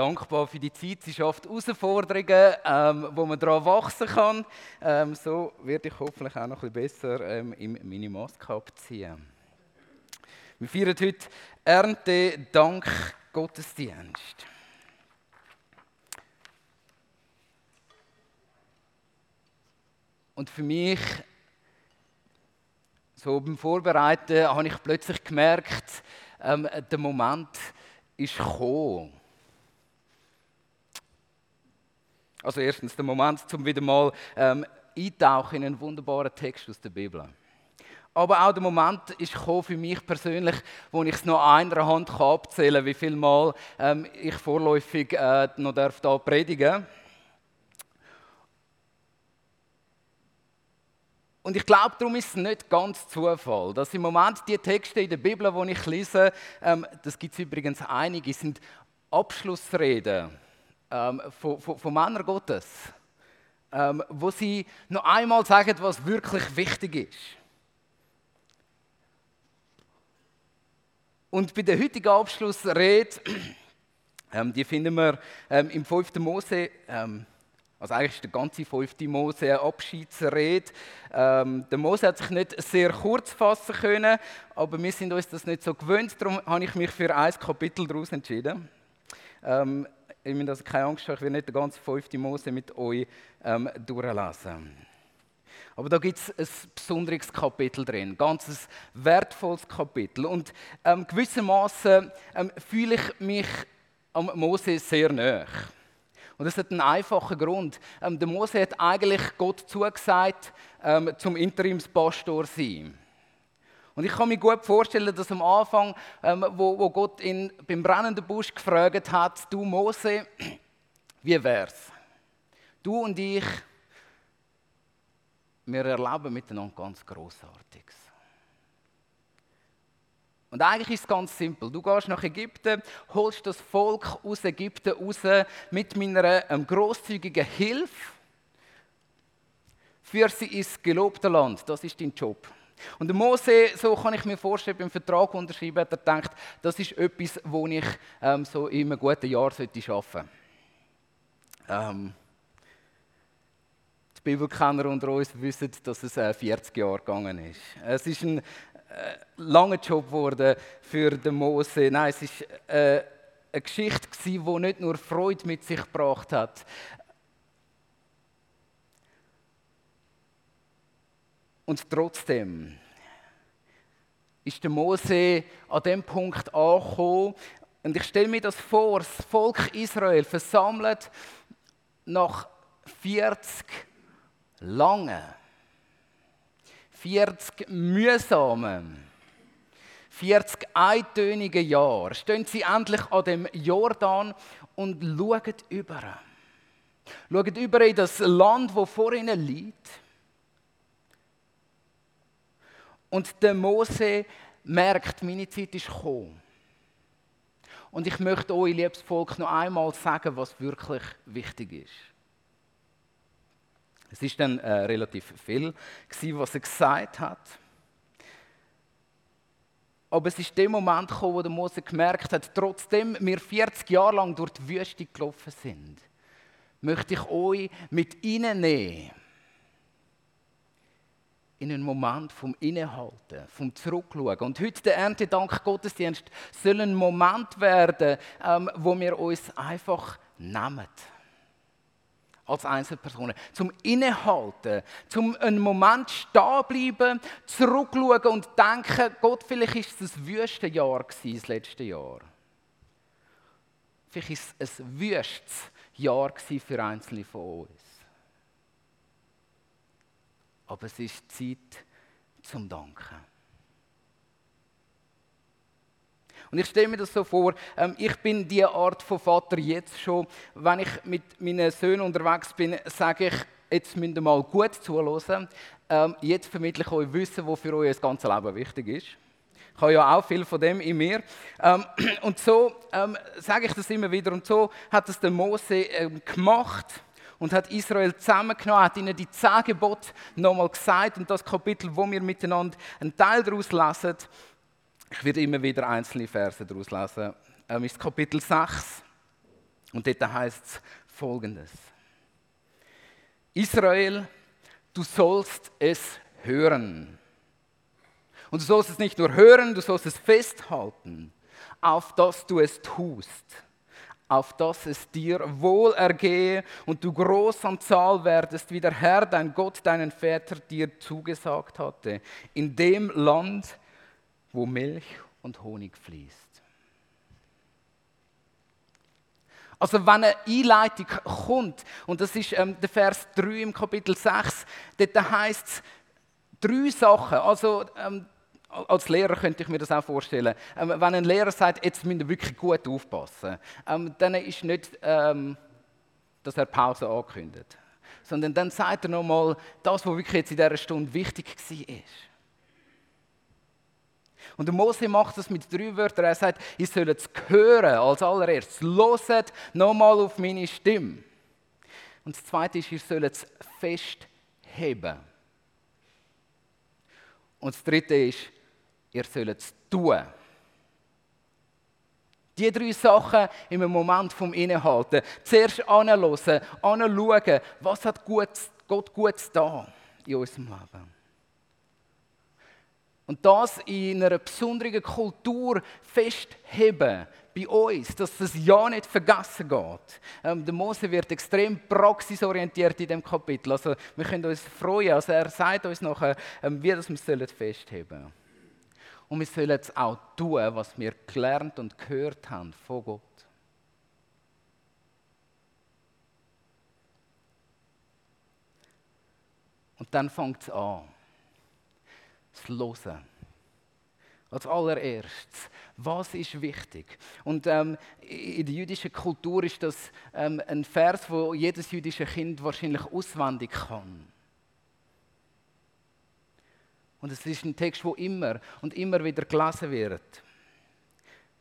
dankbar für die Zeit. Sie schafft Herausforderungen, ähm, wo man daran wachsen kann. Ähm, so werde ich hoffentlich auch noch ein bisschen besser ähm, im Minimask ziehen. Wir feiern heute Ernte Dank Gottesdienst. Und für mich, so beim Vorbereiten, habe ich plötzlich gemerkt, ähm, der Moment ist gekommen. Also erstens der Moment, um wieder mal ähm, eintauchen in einen wunderbaren Text aus der Bibel. Aber auch der Moment ist für mich persönlich, wo ich es noch einer Hand abzählen kann, wie viel Mal ähm, ich vorläufig äh, noch darf da predigen Und ich glaube, darum ist es nicht ganz Zufall, dass im Moment die Texte in der Bibel, die ich lese, ähm, das gibt es übrigens einige, sind Abschlussreden ähm, von, von, von Männern Gottes, ähm, wo sie noch einmal sagen, was wirklich wichtig ist. Und bei der heutigen Abschlussrede, ähm, die finden wir ähm, im 5. Mose, ähm, also eigentlich ist der ganze 5. Mose eine Abschiedsrede. Ähm, der Mose hat sich nicht sehr kurz fassen können, aber wir sind uns das nicht so gewöhnt, darum habe ich mich für ein Kapitel daraus entschieden. Ich meine, also keine Angst, ich werde nicht den ganzen 5. Mose mit euch ähm, durchlesen. Aber da gibt es ein besonderes Kapitel drin, ein ganz wertvolles Kapitel. Und ähm, gewissermaßen ähm, fühle ich mich am Mose sehr nahe. Und das hat einen einfachen Grund. Ähm, der Mose hat eigentlich Gott zugesagt, ähm, zum Interimspastor zu sein. Und ich kann mir gut vorstellen, dass am Anfang, ähm, wo, wo, Gott ihn beim brennenden Busch gefragt hat, du Mose, wie wär's? Du und ich, wir erleben miteinander ganz Großartiges. Und eigentlich ist es ganz simpel. Du gehst nach Ägypten, holst das Volk aus Ägypten raus mit meiner ähm, großzügigen Hilfe für sie ins gelobte Land. Das ist dein Job. Und der Mose, so kann ich mir vorstellen, beim Vertrag unterschreiben, hat er gedacht, das ist etwas, wo ich ähm, so in einem guten Jahr arbeiten sollte. Ähm, die Bibelkenner unter uns wissen, dass es äh, 40 Jahre gegangen ist. Es ist ein äh, langer Job geworden für den Mose. Nein, es ist äh, eine Geschichte die nicht nur Freude mit sich gebracht hat. Und trotzdem ist der Mose an dem Punkt angekommen. Und ich stelle mir das vor, das Volk Israel versammelt nach 40 langen, 40 mühsamen, 40 eintönigen Jahren stehen sie endlich an dem Jordan und schauen über. Schauen über in das Land, wo vor ihnen liegt. Und der Mose merkt, meine Zeit ist gekommen. Und ich möchte euch, liebes Volk, noch einmal sagen, was wirklich wichtig ist. Es ist dann äh, relativ viel, gewesen, was er gesagt hat. Aber es ist der Moment gekommen, wo der Mose gemerkt hat, trotzdem wir 40 Jahre lang durch die Wüste gelaufen sind, möchte ich euch mit ihnen nehmen in einen Moment vom Innehalten, vom Zurückschauen. Und heute der Erntedank Gottesdienst soll ein Moment werden, ähm, wo wir uns einfach nehmen. Als Einzelpersonen. Zum Innehalten, zum einen Moment stehen bleiben, zurückschauen und denken, Gott, vielleicht ist es ein wüstes Jahr das letzte Jahr. Vielleicht ist es ein wüstes Jahr für Einzelne von uns. Aber es ist Zeit zum Danken. Und ich stelle mir das so vor, ähm, ich bin die Art von Vater jetzt schon. Wenn ich mit meinen Söhnen unterwegs bin, sage ich, jetzt müsst ihr mal gut zuhören. Ähm, jetzt vermittle ich euch Wissen, was für euch das ganze Leben wichtig ist. Ich habe ja auch viel von dem in mir. Ähm, und so sage ich das immer wieder. Und so hat es der Mose gemacht und hat Israel zusammengenommen, hat ihnen die zehn Gebote nochmal gesagt und das Kapitel, wo wir miteinander einen Teil daraus lesen, ich werde immer wieder einzelne Verse daraus lesen, ähm, ist Kapitel 6. Und dort heißt es folgendes. Israel, du sollst es hören. Und du sollst es nicht nur hören, du sollst es festhalten, auf dass du es tust, auf dass es dir wohl ergehe und du groß an Zahl werdest, wie der Herr, dein Gott, deinen Väter dir zugesagt hatte, in dem Land, wo Milch und Honig fließt. Also wenn eine Einleitung kommt, und das ist ähm, der Vers 3 im Kapitel 6, dort heißt es drei Sachen. Also ähm, als Lehrer könnte ich mir das auch vorstellen. Ähm, wenn ein Lehrer sagt, jetzt müsst ihr wirklich gut aufpassen, ähm, dann ist nicht, ähm, dass er Pause ankündigt, sondern dann sagt er nochmal das, was wirklich jetzt in dieser Stunde wichtig war. Und der Mose macht das mit drei Wörtern. Er sagt, ihr sollt es hören als allererstes. Loset nochmal auf meine Stimme. Und das zweite ist, ihr sollt es festheben. Und das dritte ist, ihr sollt es tun. Die drei Sachen im Moment vom Innehalten. Zuerst anhören, anschauen, was hat Gott Gutes da in unserem Leben. Und das in einer besonderen Kultur festheben bei uns, dass das ja nicht vergessen geht. Ähm, der Mose wird extrem praxisorientiert in dem Kapitel. Also wir können uns freuen. Also er sagt uns nachher, ähm, wie das wir festheben sollen. Und wir sollen es auch tun, was wir gelernt und gehört haben von Gott. Und dann fängt es an das Hören. Als allererstes, was ist wichtig? Und ähm, in der jüdischen Kultur ist das ähm, ein Vers, wo jedes jüdische Kind wahrscheinlich auswendig kann. Und es ist ein Text, wo immer und immer wieder gelesen wird.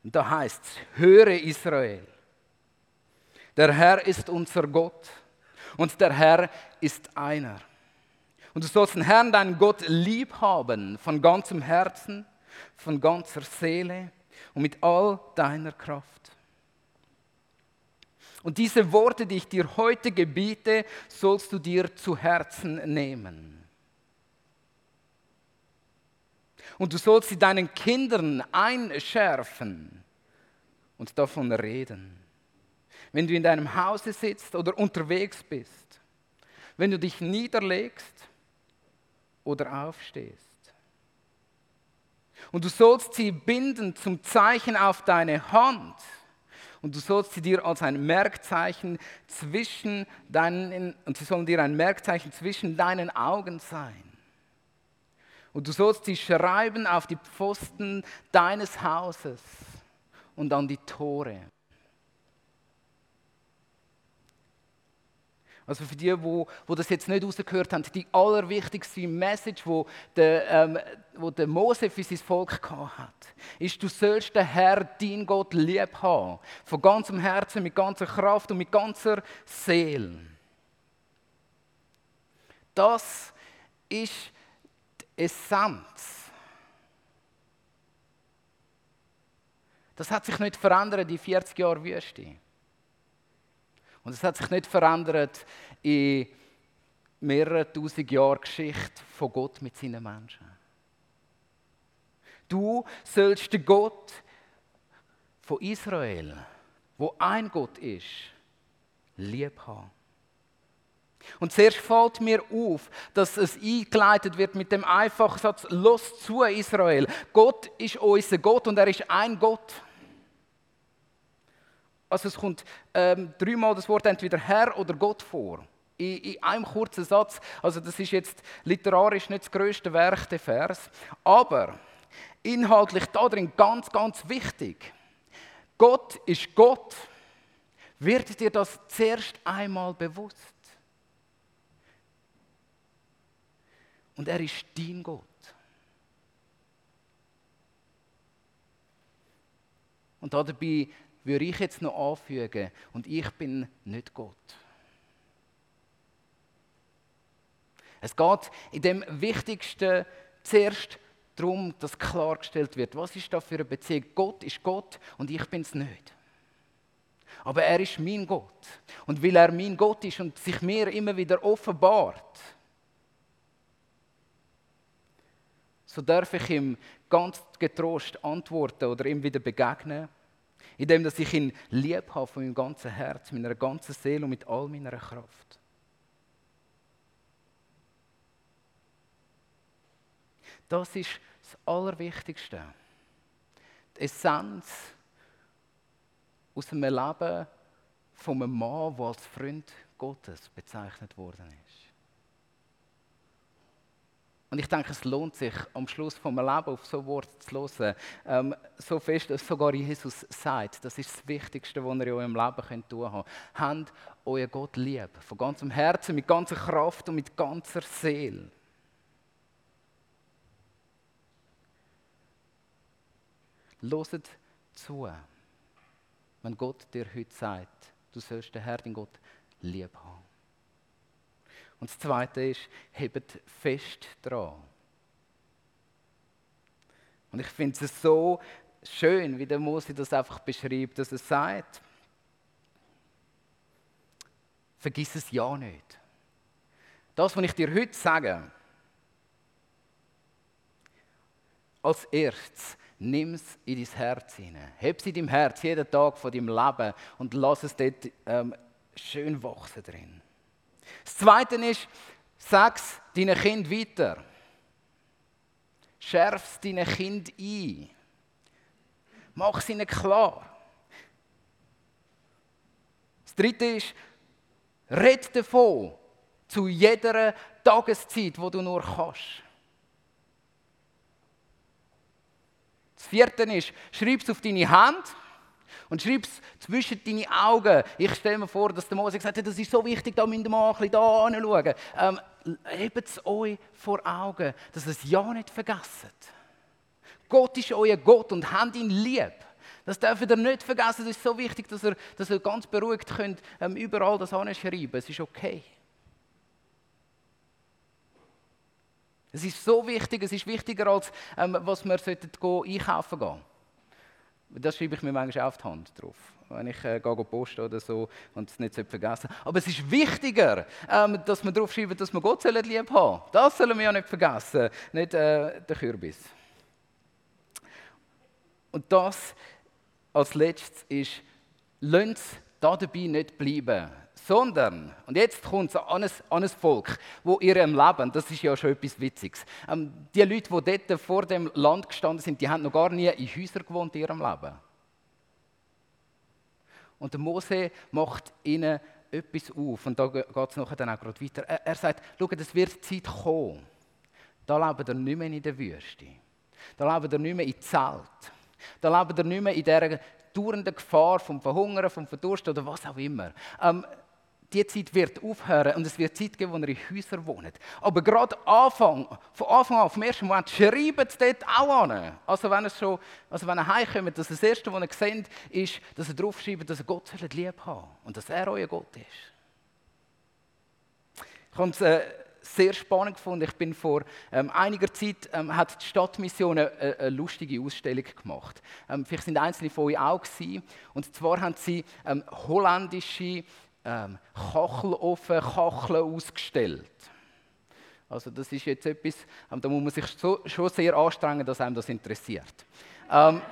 Und da heißt es: Höre Israel, der Herr ist unser Gott und der Herr ist einer. Und du sollst den Herrn, deinen Gott, lieb haben von ganzem Herzen, von ganzer Seele und mit all deiner Kraft. Und diese Worte, die ich dir heute gebiete, sollst du dir zu Herzen nehmen. Und du sollst sie deinen Kindern einschärfen und davon reden. Wenn du in deinem Hause sitzt oder unterwegs bist, wenn du dich niederlegst oder aufstehst. Und du sollst sie binden zum Zeichen auf deine Hand. Und du sollst sie dir als ein Merkzeichen zwischen deinen, und sie sollen dir ein Merkzeichen zwischen deinen Augen sein. Und du sollst sie schreiben auf die Pfosten deines Hauses und an die Tore. Also für die, wo, wo das jetzt nicht rausgehört haben, die allerwichtigste Message, wo der, ähm, wo der Mose für sein Volk hat, ist, du sollst den Herr, dein Gott, lieb haben. Von ganzem Herzen, mit ganzer Kraft und mit ganzer Seele. Das ist Essenz. Das hat sich nicht verändert in 40 Jahren Wüste. Und es hat sich nicht verändert in mehreren tausend Jahren Geschichte von Gott mit seinen Menschen. Du sollst den Gott von Israel, wo ein Gott ist, lieb haben. Und zuerst fällt mir auf, dass es eingeleitet wird mit dem einfachen Satz, los zu Israel. Gott ist unser Gott und er ist ein Gott. Also es kommt ähm, dreimal das Wort entweder Herr oder Gott vor. In, in, einem kurzen Satz. Also das ist jetzt literarisch nicht das größte Werk, der Vers. Aber inhaltlich darin ganz, ganz wichtig. Gott ist Gott. Wird dir das zuerst einmal bewusst? Und er ist dein Gott. Und dabei würde ich jetzt noch anfügen, und ich bin nicht Gott. Es geht in dem Wichtigsten zuerst darum, dass klargestellt wird, was ist da für eine Beziehung. Gott ist Gott und ich bin es nicht. Aber er ist mein Gott. Und weil er mein Gott ist und sich mir immer wieder offenbart, so darf ich ihm ganz getrost antworten oder ihm wieder begegnen, indem dass ich ihn lieb habe von meinem ganzen Herz, meiner ganzen Seele und mit all meiner Kraft. Das ist das Allerwichtigste. Die Essenz aus einem Leben von einem Mann, der als Freund Gottes bezeichnet worden ist. Und ich denke, es lohnt sich, am Schluss vom Leben auf so Wort zu hören. Ähm, so fest, dass sogar Jesus sagt, das ist das Wichtigste, was ihr in eurem Leben tun könnt. Habt euren Gott lieb. Von ganzem Herzen, mit ganzer Kraft und mit ganzer Seele. Loset zu, wenn Gott dir heute sagt, du sollst den Herr, den Gott, lieb haben. Und das Zweite ist, hebt fest dran. Und ich finde es so schön, wie der Mose das einfach beschreibt, dass er sagt, vergiss es ja nicht. Das, was ich dir heute sage, als erstes, nimm es in dein Herz hinein. Heb es in deinem Herz jeden Tag von deinem Leben und lass es dort ähm, schön wachsen drin. Das Zweite ist, sag es deinen Kind weiter. Schärf es deinen Kind ein. Mach es ihnen klar. Das Dritte ist, red davon zu jeder Tageszeit, wo du nur kannst. Das Vierte ist, schreib es auf deine Hand und schreib es zwischen deine Augen. Ich stelle mir vor, dass der Mose gesagt hat, das ist so wichtig, da müsst ihr mal ein bisschen da anschauen. Ähm, hebt es euch vor Augen, dass ihr es ja nicht vergessen. Gott ist euer Gott und habt ihn lieb. Das dürft ihr nicht vergessen. Das ist so wichtig, dass ihr, dass ihr ganz beruhigt könnt, ähm, überall das anschreiben. Es ist okay. Es ist so wichtig, es ist wichtiger, als ähm, was wir einkaufen gehen. Das schreibe ich mir manchmal auf die Hand drauf, wenn ich äh, gehe posten oder so und es nicht vergessen. Aber es ist wichtiger, ähm, dass wir drauf schreiben, dass wir Gott lieb haben. Das sollen wir ja nicht vergessen, nicht äh, der Kürbis. Und das als letztes ist, lasst es dabei nicht bleiben sondern, und jetzt kommt es an ein, an ein Volk, wo ihrem Leben, das ist ja schon etwas Witziges, ähm, die Leute, die dort vor dem Land gestanden sind, die haben noch gar nie in Häusern gewohnt in ihrem Leben. Und der Mose macht ihnen etwas auf, und da geht es dann auch gerade weiter. Er, er sagt, schau, es wird Zeit kommen, da leben ihr nicht mehr in der Wüste, da leben ihr nicht mehr in Zelt, da leben ihr nicht mehr in dieser dauernden Gefahr vom Verhungern, vom Verdursten oder was auch immer. Ähm, die Zeit wird aufhören und es wird Zeit geben, wo ihr in Häusern wohnt. Aber gerade Anfang, von Anfang an, vom ersten Moment, schreibt es dort auch an. Also wenn ihr, schon, also wenn ihr heimkommt, dass das Erste, was ihr seht, ist, dass ihr draufschreibt, dass ihr Gott lieb haben und dass er euer Gott ist. Ich habe es äh, sehr spannend gefunden. Ich bin vor ähm, einiger Zeit, ähm, hat die Stadtmission eine, eine, lustige Ausstellung gemacht. Ähm, vielleicht sind einzelne von euch auch gewesen. Und zwar haben sie ähm, holländische ähm, Kachelofen, Kacheln ausgestellt. Also das ist jetzt etwas, ähm, da muss man sich so, schon sehr anstrengen, dass einem das interessiert. ähm,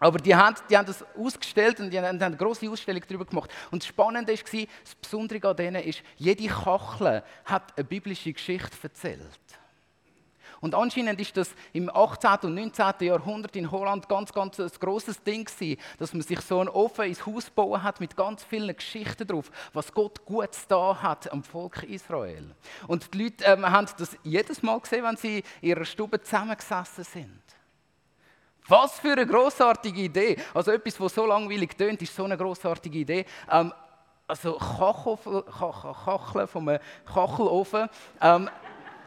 aber die haben, die haben das ausgestellt und die haben, eine große Ausstellung darüber gemacht. Und das Spannende war, das Besondere an denen ist, jede Kachel hat eine biblische Geschichte erzählt. Und anscheinend ist das im 18. und 19. Jahrhundert in Holland ganz, ganz ein grosses Ding gewesen, dass man sich so ein Ofen ins Haus bauen hat mit ganz vielen Geschichten drauf, was Gott Gutes da hat am Volk Israel. Und die Leute ähm, haben das jedes Mal gesehen, wenn sie in ihrer Stube zusammengesessen sind. Was für eine großartige Idee! Also etwas, was so langweilig tönt, ist so eine großartige Idee. Ähm, also Kacheln vom Kachelofen. Ähm,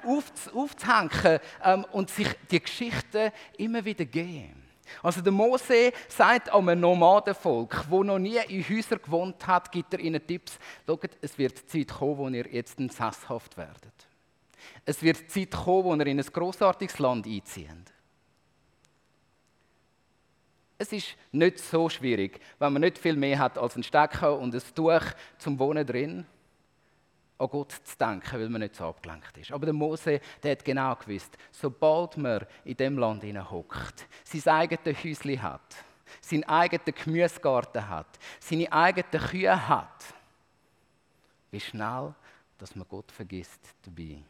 aufzuhängen ähm, und sich die Geschichten immer wieder geben. Also der Mose sagt einem Nomadenvolk, wo noch nie in Häusern gewohnt hat, gibt er ihnen Tipps. Schaut, es wird Zeit kommen, wo ihr jetzt sesshaft werdet. Es wird Zeit kommen, wo ihr in ein großartiges Land einzieht. Es ist nicht so schwierig, wenn man nicht viel mehr hat als einen Stecker und ein Tuch zum Wohnen drin, an Gott zu denken, weil man nicht so abgelenkt ist. Aber der Mose, der hat genau gewusst, sobald man in dem Land hockt, sein eigenes Häuschen hat, seinen eigenen Gemüsegarten hat, seine eigenen Kühe hat, wie schnell, dass man Gott vergisst dabei.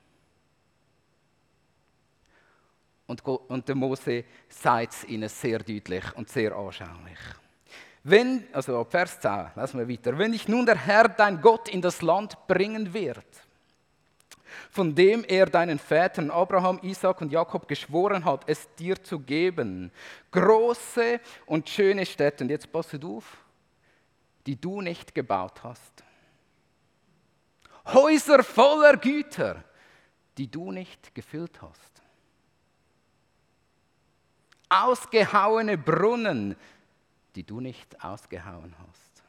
Und, Gott, und der Mose sagt es ihnen sehr deutlich und sehr anschaulich. Wenn, also Vers 10, lassen wir weiter. Wenn dich nun der Herr, dein Gott, in das Land bringen wird, von dem er deinen Vätern Abraham, Isaac und Jakob geschworen hat, es dir zu geben, große und schöne Städte, und jetzt passt auf, die du nicht gebaut hast. Häuser voller Güter, die du nicht gefüllt hast ausgehauene Brunnen, die du nicht ausgehauen hast.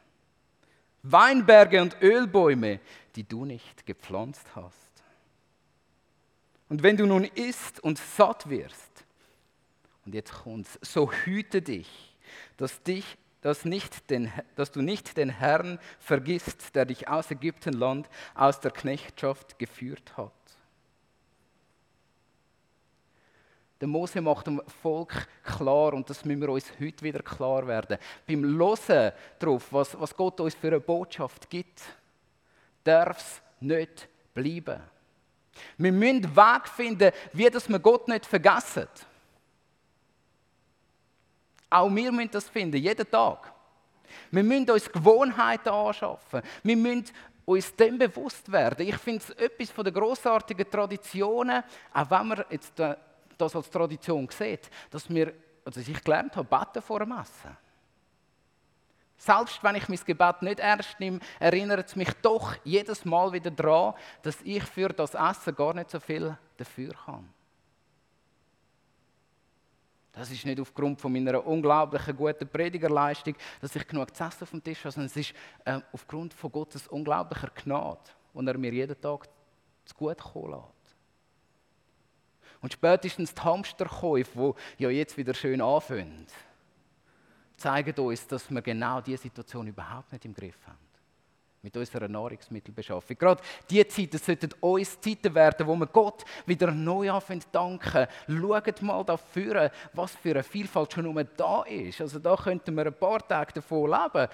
Weinberge und Ölbäume, die du nicht gepflanzt hast. Und wenn du nun isst und satt wirst, und jetzt kommt's, so hüte dich, dass, dich, dass, nicht den, dass du nicht den Herrn vergisst, der dich aus Ägyptenland, aus der Knechtschaft geführt hat. Der Mose macht dem Volk klar, und das müssen wir uns heute wieder klar werden, beim Hören darauf, was, was Gott uns für eine Botschaft gibt, darf es nicht bleiben. Wir müssen einen Weg finden, wie dass wir Gott nicht vergessen. Auch wir müssen das finden, jeden Tag. Wir müssen uns Gewohnheiten anschaffen. Wir müssen uns dem bewusst werden. Ich finde es etwas von den grossartigen Traditionen, auch wenn wir jetzt das als Tradition sieht, dass wir, also ich gelernt habe, beten vor dem Essen. Selbst wenn ich mein Gebet nicht ernst nehme, erinnert es mich doch jedes Mal wieder daran, dass ich für das Essen gar nicht so viel dafür kann. Das ist nicht aufgrund von meiner unglaublichen guten Predigerleistung, dass ich genug zu essen auf dem Tisch habe, sondern es ist äh, aufgrund von Gottes unglaublicher Gnade, und er mir jeden Tag zu gut kommen lässt. Und spätestens die Hamsterkäufe, die ja jetzt wieder schön anfangen, zeigen uns, dass wir genau diese Situation überhaupt nicht im Griff haben. Mit unserer Nahrungsmittelbeschaffung. Gerade diese Zeiten sollten uns Zeiten werden, wo wir Gott wieder neu anfangen zu danken. Schaut mal dafür, was für eine Vielfalt schon nur da ist. Also da könnten wir ein paar Tage davon leben.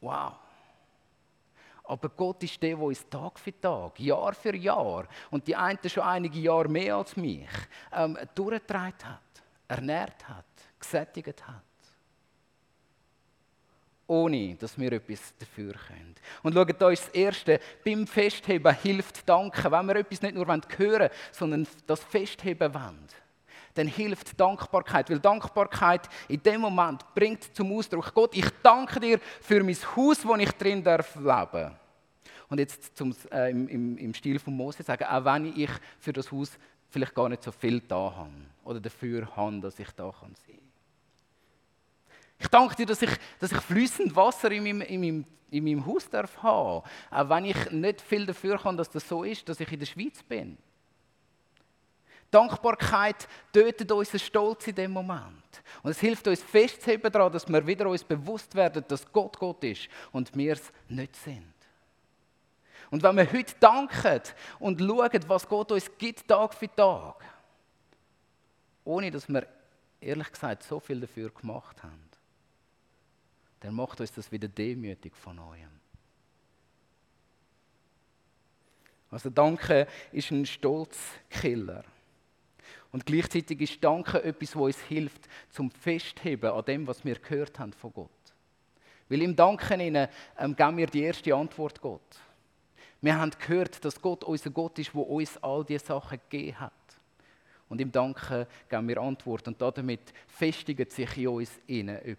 Wow. Aber Gott ist der, der uns Tag für Tag, Jahr für Jahr und die einen schon einige Jahre mehr als mich ähm, durchgetragen hat, ernährt hat, gesättigt hat. Ohne, dass wir etwas dafür können. Und schaut euch das Erste, beim Festheben hilft Danken. Wenn wir etwas nicht nur hören wollen, sondern das Festheben wollen dann hilft Dankbarkeit. Weil Dankbarkeit in dem Moment bringt zum Ausdruck, Gott, ich danke dir für mein Haus, wo ich drin darf leben. Und jetzt zum, äh, im, im, im Stil von Mose sagen, auch wenn ich für das Haus vielleicht gar nicht so viel da habe oder dafür habe, dass ich da kann sein. Ich danke dir, dass ich, dass ich fließend Wasser in meinem, in, meinem, in meinem Haus darf haben, auch wenn ich nicht viel dafür kann, dass das so ist, dass ich in der Schweiz bin. Dankbarkeit tötet unseren Stolz in dem Moment. Und es hilft uns festzuheben daran, dass wir wieder uns bewusst werden, dass Gott Gott ist und wir es nicht sind. Und wenn wir heute danken und schauen, was Gott uns gibt, Tag für Tag, ohne dass wir ehrlich gesagt so viel dafür gemacht haben, dann macht uns das wieder demütig von neuem. Also Danke ist ein Stolzkiller. Und gleichzeitig ist Danke etwas, was uns hilft, zum Festheben an dem, was wir gehört haben von Gott. Weil im Danken ihnen, ähm, geben wir die erste Antwort Gott. Wir haben gehört, dass Gott unser Gott ist, der uns all diese Sachen gegeben hat. Und im Danken geben wir Antwort und damit festigt sich in uns innen etwas.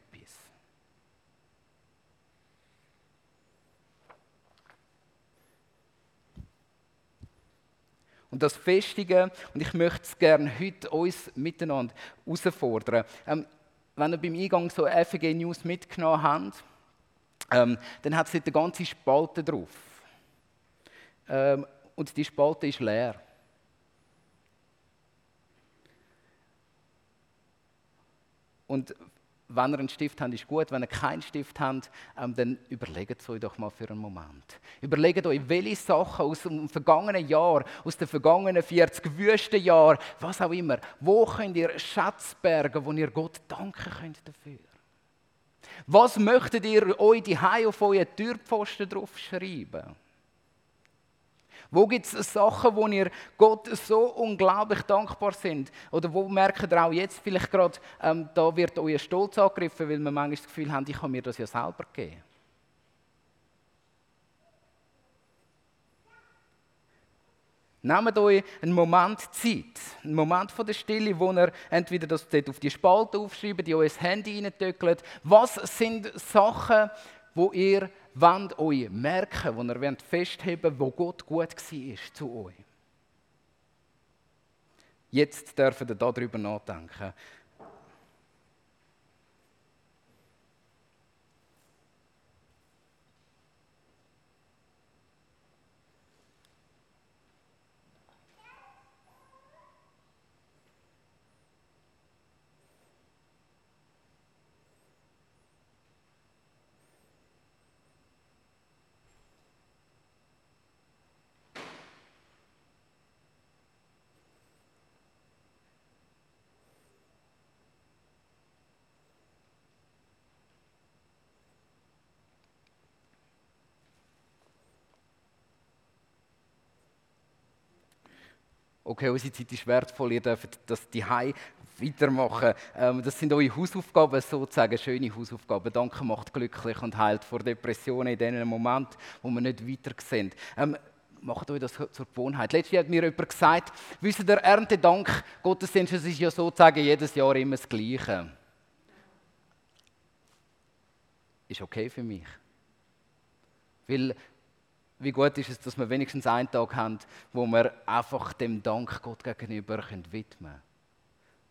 Und das Festigen, und ich möchte es gerne heute uns miteinander herausfordern. Ähm, wenn ihr beim Eingang so FG News mitgenommen habt, ähm, dann hat es eine ganze Spalte drauf. Ähm, und die Spalte ist leer. Und wenn ihr einen Stift habt, ist gut. Wenn ihr keinen Stift habt, ähm, dann überlegt es euch doch mal für einen Moment. Überlegt euch, welche Sachen aus dem vergangenen Jahr, aus den vergangenen 40 Wüstenjahren, was auch immer, wo könnt ihr Schätzberge, wo ihr Gott danken könnt dafür? Was möchtet ihr euch die auf euren Türpfosten draufschreiben? Wo gibt es Sachen, wo ihr Gott so unglaublich dankbar sind? Oder wo merkt ihr auch jetzt vielleicht gerade, ähm, da wird euer Stolz angegriffen, weil wir manchmal das Gefühl haben, ich kann mir das ja selber geben? Nehmt euch einen Moment Zeit, einen Moment von der Stille, wo ihr entweder das dort auf die Spalte aufschreibt, die euer Handy reintöckelt. Was sind Sachen, wo ihr wollt euch merken, wo ihr wollt festheben wo Gott gut war zu euch. Jetzt dürfen ihr darüber nachdenken. Okay, unsere Zeit ist wertvoll, ihr dürft das die weitermachen. Ähm, das sind eure Hausaufgaben, sozusagen schöne Hausaufgaben. Danke macht glücklich und heilt vor Depressionen in dem Moment, wo wir nicht weiter sehen. Ähm, macht euch das zur Gewohnheit. Letztes Jahr hat mir jemand gesagt, wisst ihr, Erntedank, Gottesdienst, es ist ja sozusagen jedes Jahr immer das Gleiche. Ist okay für mich. Weil wie gut ist es, dass wir wenigstens einen Tag haben, wo wir einfach dem Dank Gott gegenüber widmen können.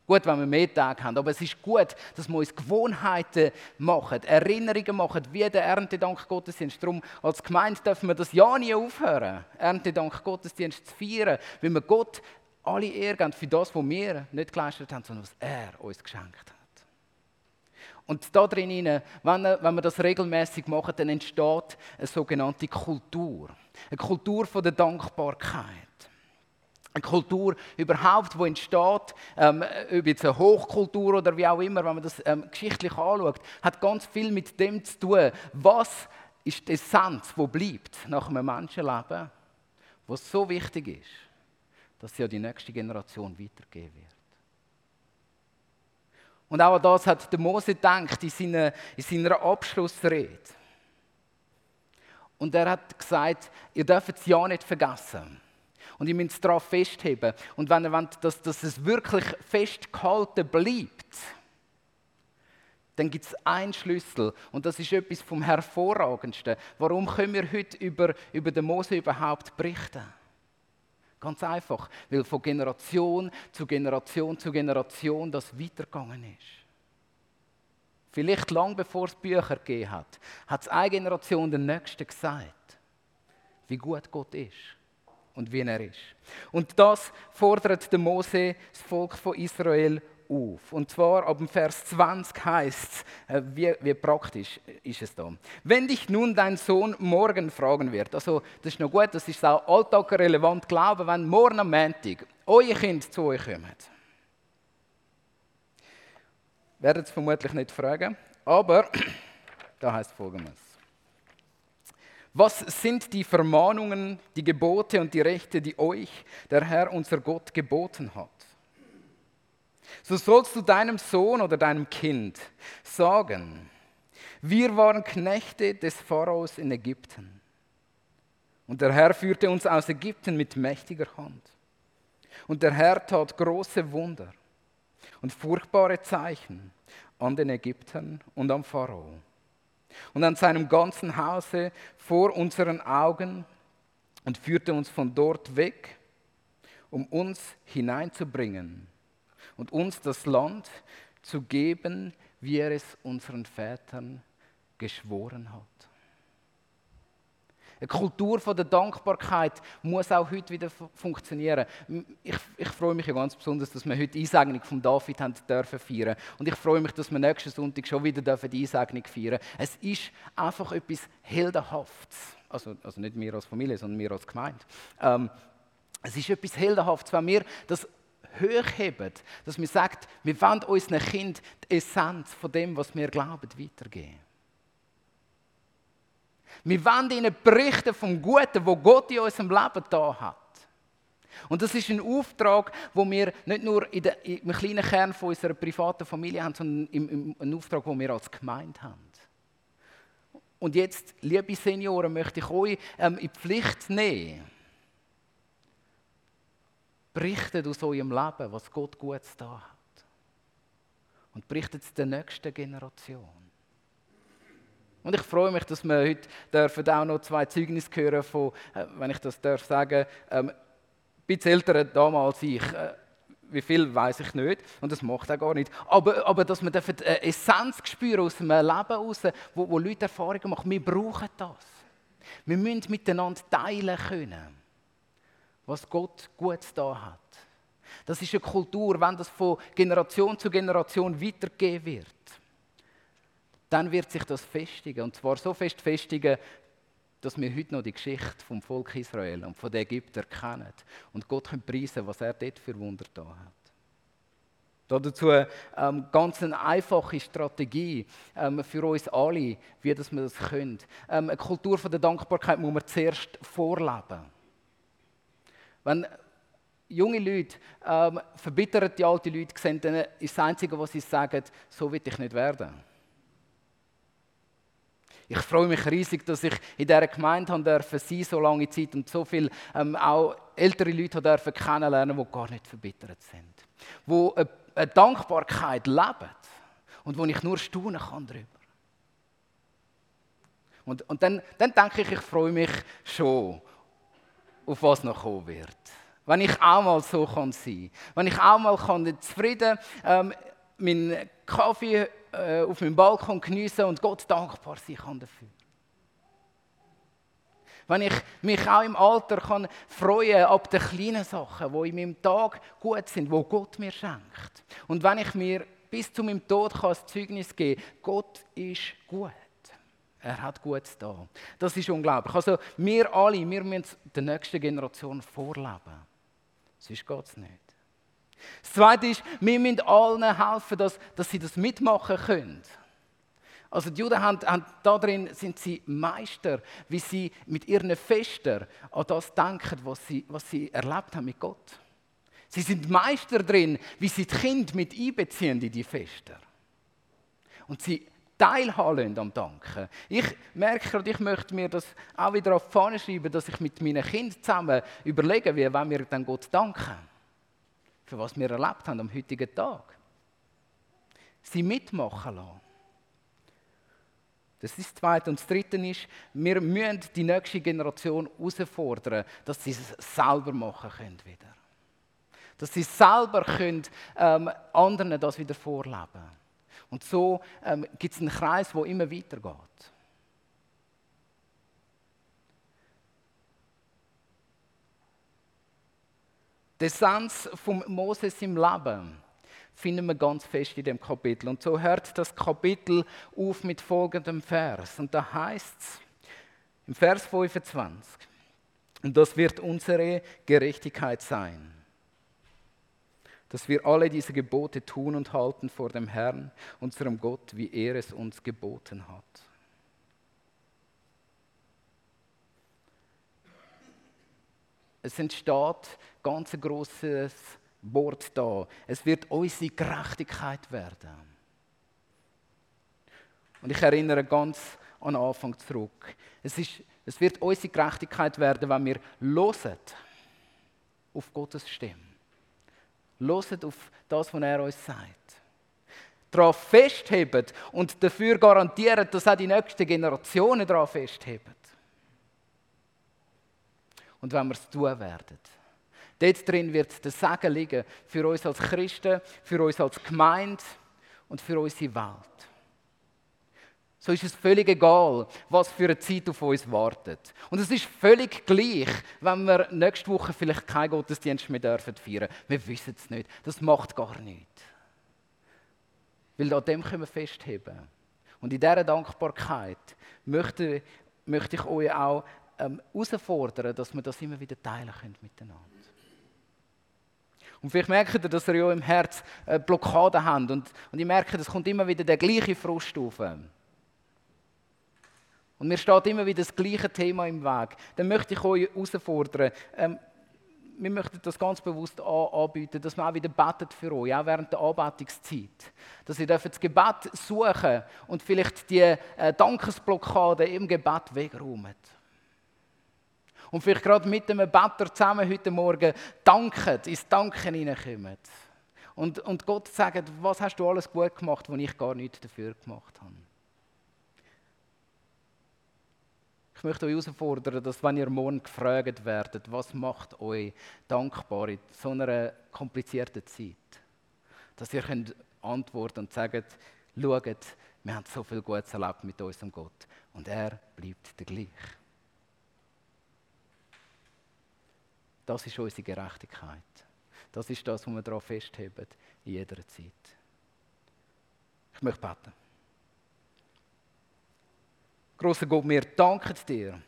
Gut, wenn wir mehr Tage haben, aber es ist gut, dass wir uns Gewohnheiten machen, Erinnerungen machen, wie der Erntedank Gottesdienst. Darum, als Gemeinde dürfen wir das ja nie aufhören, Erntedank Gottesdienst zu feiern, weil wir Gott alle Ehre für das, was wir nicht geleistet haben, sondern was er uns geschenkt hat. Und da drin, wenn, wir das regelmäßig machen, dann entsteht eine sogenannte Kultur. Eine Kultur der Dankbarkeit. Eine Kultur überhaupt, die entsteht, ähm, ob jetzt eine Hochkultur oder wie auch immer, wenn man das ähm, geschichtlich anschaut, hat ganz viel mit dem zu tun, was ist die Essenz, die bleibt nach einem Menschenleben, was so wichtig ist, dass sie an die nächste Generation weitergeben wird. Und auch an das hat der Mose gedacht in seiner, in seiner Abschlussrede. Und er hat gesagt, ihr dürft es ja nicht vergessen. Und ihr müsst darauf festheben. Und wenn ihr wollt, dass, dass es wirklich festgehalten bleibt, dann gibt es einen Schlüssel. Und das ist etwas vom Hervorragendsten. Warum können wir heute über, über den Mose überhaupt berichten? Ganz einfach, weil von Generation zu Generation zu Generation das weitergegangen ist. Vielleicht lang bevor es Bücher gegeben hat, hat es eine Generation der Nächsten gesagt, wie gut Gott ist und wie er ist. Und das fordert der Mose das Volk von Israel auf. Und zwar ab dem Vers 20 heißt es, äh, wie, wie praktisch ist es da. Wenn dich nun dein Sohn morgen fragen wird, also das ist noch gut, das ist auch alltagrelevant glauben, wenn morgen am Montag euer Kind zu euch kommt. Werdet es vermutlich nicht fragen, aber da heißt folgendes. Was sind die Vermahnungen, die Gebote und die Rechte, die euch der Herr unser Gott geboten hat? So sollst du deinem Sohn oder deinem Kind sagen, wir waren Knechte des Pharaos in Ägypten. Und der Herr führte uns aus Ägypten mit mächtiger Hand. Und der Herr tat große Wunder und furchtbare Zeichen an den Ägyptern und am Pharao. Und an seinem ganzen Hause vor unseren Augen und führte uns von dort weg, um uns hineinzubringen und uns das Land zu geben, wie er es unseren Vätern geschworen hat. Eine Kultur der Dankbarkeit muss auch heute wieder funktionieren. Ich, ich freue mich ja ganz besonders, dass wir heute die Einsegnung von David haben dürfen feiern. Und ich freue mich, dass wir nächsten Sonntag schon wieder dürfen die Einsegnung feiern. Es ist einfach etwas Heldenhaftes. Also, also nicht wir als Familie, sondern wir als Gemeinde. Ähm, es ist etwas Heldenhaftes, wenn wir das hochheben, dass wir sagen, wir wollen unseren Kind die Essenz von dem, was wir glauben, weitergeben. Wir wollen ihnen berichten vom Guten, wo Gott in unserem Leben da hat. Und das ist ein Auftrag, wo wir nicht nur in der, im kleinen Kern von unserer privaten Familie haben, sondern im, im, ein Auftrag, den wir als Gemeinde haben. Und jetzt, liebe Senioren, möchte ich euch ähm, in die Pflicht nehmen. Berichtet aus eurem Leben, was Gott Gutes da hat. Und berichtet es der nächsten Generation. Und ich freue mich, dass wir heute dürfen auch noch zwei Zeugnisse hören von, äh, wenn ich das darf sagen, ähm, ein bisschen älter damals ich. Äh, wie viel weiß ich nicht und das macht er gar nicht. Aber, aber dass wir eine Essenz spüren aus einem Leben heraus, wo, wo Leute Erfahrungen machen, wir brauchen das. Wir müssen miteinander teilen können, was Gott Gutes da hat. Das ist eine Kultur, wenn das von Generation zu Generation weitergegeben wird dann wird sich das festigen. Und zwar so fest festigen, dass wir heute noch die Geschichte vom Volk Israel und von den Ägyptern kennen. Und Gott können preisen, was er dort für Wunder da hat. Dazu ähm, ganz eine einfache Strategie ähm, für uns alle, wie das wir das können. Ähm, eine Kultur von der Dankbarkeit muss man zuerst vorleben. Wenn junge Leute ähm, verbitterte alte Leute sehen, dann ist das Einzige, was sie sagen, so will ich nicht werden. Ich freue mich riesig, dass ich in dieser Gemeinde sein, so lange Zeit und so viele ähm, auch ältere Leute dürfen kennenlernen, die gar nicht verbittert sind. Die eine, eine Dankbarkeit leben und wo ich nur staunen kann darüber. Und, und dann, dann denke ich, ich freue mich schon, auf was noch kommen wird. Wenn ich auch mal so kann sein kann. Wenn ich auch mal kann zufrieden ähm, meinen Kaffee äh, auf meinem Balkon geniessen und Gott dankbar sein kann dafür. Wenn ich mich auch im Alter kann freuen ab den kleinen Sachen, die in meinem Tag gut sind, wo Gott mir schenkt. Und wenn ich mir bis zu meinem Tod kann ein Zeugnis geben Gott ist gut. Er hat Gutes da. Das ist unglaublich. Also wir alle, wir müssen der nächsten Generation vorleben. Sonst geht es nicht. Das Zweite ist, wir müssen allen helfen, dass, dass sie das mitmachen können. Also die Juden haben, haben darin sind sie Meister, wie sie mit ihren Festen an das denken, was sie, was sie erlebt haben mit Gott. Sie sind Meister drin, wie sie die Kinder mit einbeziehen in die Feste. Und sie teilhaben am Danken. Ich merke gerade, ich möchte mir das auch wieder auf die Fahne schreiben, dass ich mit meinen Kindern zusammen überlege, wie wollen wir dann Gott danken für was wir erlebt haben am heutigen Tag. Sie mitmachen lassen. Das ist das Zweite. Und das Dritte ist, wir müssen die nächste Generation herausfordern, dass sie es selber machen können wieder. Dass sie selber können, ähm, anderen das wieder vorleben. Und so ähm, gibt es einen Kreis, der immer weitergeht. Die Essenz von Moses im Leben finden wir ganz fest in dem Kapitel. Und so hört das Kapitel auf mit folgendem Vers. Und da heißt es im Vers 25, und das wird unsere Gerechtigkeit sein, dass wir alle diese Gebote tun und halten vor dem Herrn, unserem Gott, wie er es uns geboten hat. Es entsteht ganz ein grosses Wort da. Es wird unsere Gerechtigkeit werden. Und ich erinnere ganz an den Anfang zurück. Es, ist, es wird unsere Gerechtigkeit werden, wenn wir hören auf Gottes Stimme. Hören auf das, was er uns sagt. Darauf festheben und dafür garantieren, dass auch die nächsten Generationen darauf festheben. Und wenn wir es tun werden, Dort drin wird der Segen liegen für uns als Christen, für uns als Gemeinde und für unsere Welt. So ist es völlig egal, was für eine Zeit auf uns wartet. Und es ist völlig gleich, wenn wir nächste Woche vielleicht keinen Gottesdienst mehr dürfen feiern. Wir wissen es nicht. Das macht gar nichts. Weil an dem können wir festheben. Und in dieser Dankbarkeit möchte, möchte ich euch auch ähm, herausfordern, dass wir das immer wieder teilen können miteinander. Und vielleicht merkt ihr, dass ihr ja im Herz äh, Blockaden habt. Und, und ich merke, es kommt immer wieder der gleiche Frust auf. Und mir steht immer wieder das gleiche Thema im Weg. Dann möchte ich euch herausfordern, ähm, wir möchten das ganz bewusst anbieten, dass wir auch wieder betet für euch, auch während der Anbetungszeit. Dass ihr das Gebet suchen und vielleicht die äh, Dankesblockade im Gebet wegräumen. Und vielleicht gerade mit dem Better zusammen heute Morgen danken, ins Danken hineinkommen. Und, und Gott sagt, was hast du alles gut gemacht, was ich gar nichts dafür gemacht habe. Ich möchte euch herausfordern, dass wenn ihr morgen gefragt werdet, was macht euch dankbar in so einer komplizierten Zeit, dass ihr könnt antworten und sagt, schaut, wir haben so viel Gutes erlebt mit unserem Gott und er bleibt der gleich. Das ist unsere Gerechtigkeit. Das ist das, was wir daran festheben in jeder Zeit. Ich möchte beten. Großer Gott, wir danken dir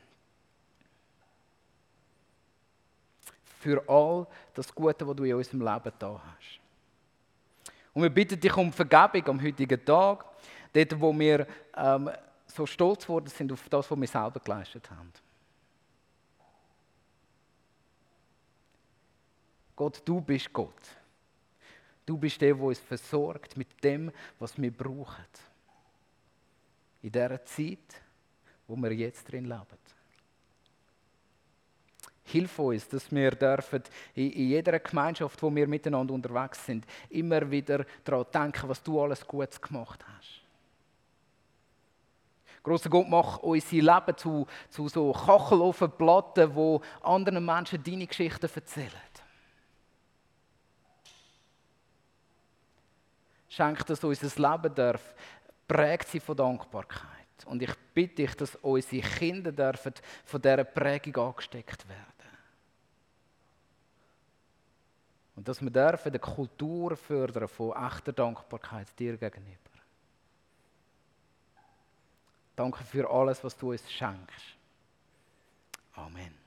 für all das Gute, was du in unserem Leben da hast. Und wir bitten dich um Vergebung am heutigen Tag, dort, wo wir ähm, so stolz geworden sind auf das, was wir selber geleistet haben. Gott, du bist Gott. Du bist der, der uns versorgt mit dem, was wir brauchen. In dieser Zeit, wo wir jetzt drin leben. Hilf uns, dass wir dürfen in jeder Gemeinschaft, wo wir miteinander unterwegs sind, immer wieder daran denken, was du alles Gutes gemacht hast. Großer Gott, mach unser Leben zu, zu so Kachelofenplatten, wo anderen Menschen deine Geschichten erzählen. Schenk, dass unser Leben darf, prägt sie von Dankbarkeit. Und ich bitte dich, dass unsere Kinder dürfen von dieser Prägung angesteckt werden. Und dass wir dürfen eine Kultur fördern von echter Dankbarkeit dir gegenüber. Danke für alles, was du uns schenkst. Amen.